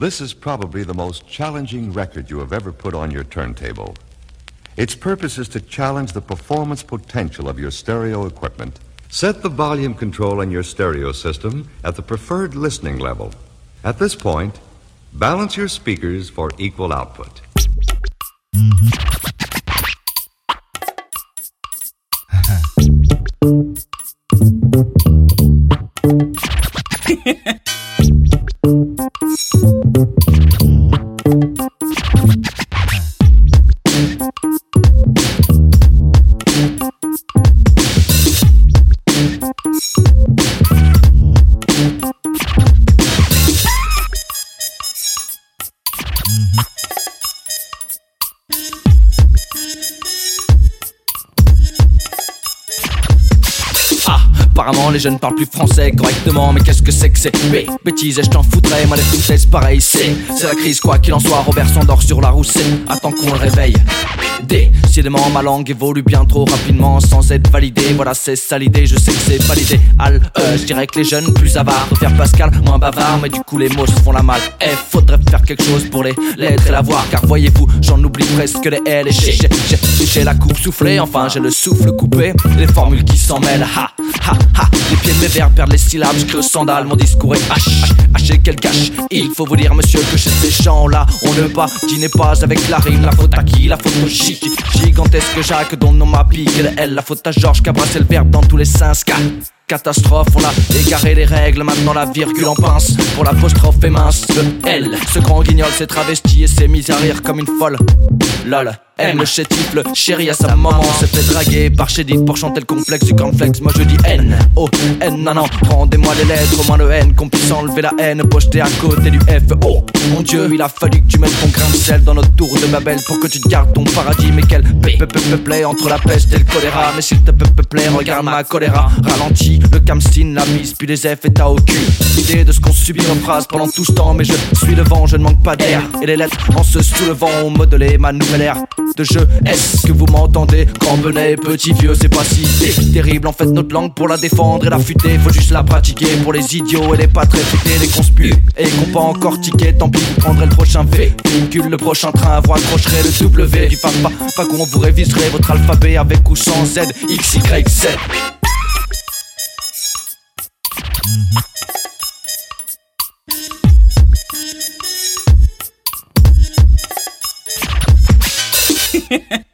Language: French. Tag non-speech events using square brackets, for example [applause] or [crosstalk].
This is probably the most challenging record you have ever put on your turntable. Its purpose is to challenge the performance potential of your stereo equipment. Set the volume control on your stereo system at the preferred listening level. At this point, balance your speakers for equal output. Mm-hmm. [laughs] Apparemment les jeunes parlent plus français correctement Mais qu'est-ce que c'est que c'est B Bêtise et je t'en foutrais Moi les foutaises pareil C C'est la crise quoi qu'il en soit Robert s'endort sur la C Attends qu'on le réveille. Décidément ma langue évolue bien trop rapidement Sans être validée. Voilà c'est ça l'idée Je sais que c'est pas l'idéal euh, Je dirais que les jeunes plus avares faire Pascal moins bavard Mais du coup les mots se font la malle. F faudrait faire quelque chose pour les lettres et la voir Car voyez-vous j'en oublie presque les L et j'ai- j'ai la coupe soufflée Enfin j'ai le souffle coupé Les formules qui s'en mêlent Ha Les pieds de mes vers perdent les syllabes Je sandales Mon discours est hache. Haché qu'elle gâche Il faut vous dire monsieur que chez ces gens là On ne pas dîner pas avec la rime La faute à qui? La faute au chic Gigantesque Jacques dont on m'a piqué le L La faute à Georges qui a brassé le verbe dans tous les sens Catastrophe, on a égaré les règles, maintenant la virgule en pince. Pour l'apostrophe est mince, le L. Ce grand guignol s'est travesti et s'est mis à rire comme une folle. Lol, M le chétif, le chéri à sa maman. S'est fait draguer par Chédid pour chanter le complexe du cornflex Moi je dis N, O, N, non non. Rendez-moi les lettres, au moins le N Qu'on puisse enlever la haine, pocheter à côté du F Oh, mon dieu, il a fallu que tu mettes ton grain de sel Dans notre tour de Babel pour que tu te gardes ton paradis. Mais quel plaît entre la peste et le choléra. Mais s'il te plaît, regarde ma choléra. Ralentis, le camstine, la mise, puis les F et t'as au cul Idée de ce qu'on subit en phrase pendant tout ce temps Mais je suis le vent, je ne manque pas d'air. Et les lettres en se soulevant ont modelé ma nouvelle ère de jeu. Est-ce que vous m'entendez? Grand petit vieux, c'est pas si terrible. En fait notre langue pour la défendre et la futer. Faut juste la pratiquer pour les idiots et les pas très futés. Les conspus et qu'on pas encore ticket Tant pis vous prendrez le prochain Véhicule le prochain train, vous accrocherez le W Du papa, pas qu'on vous réviserez votre alphabet avec ou sans Z X, Y, Z [laughs]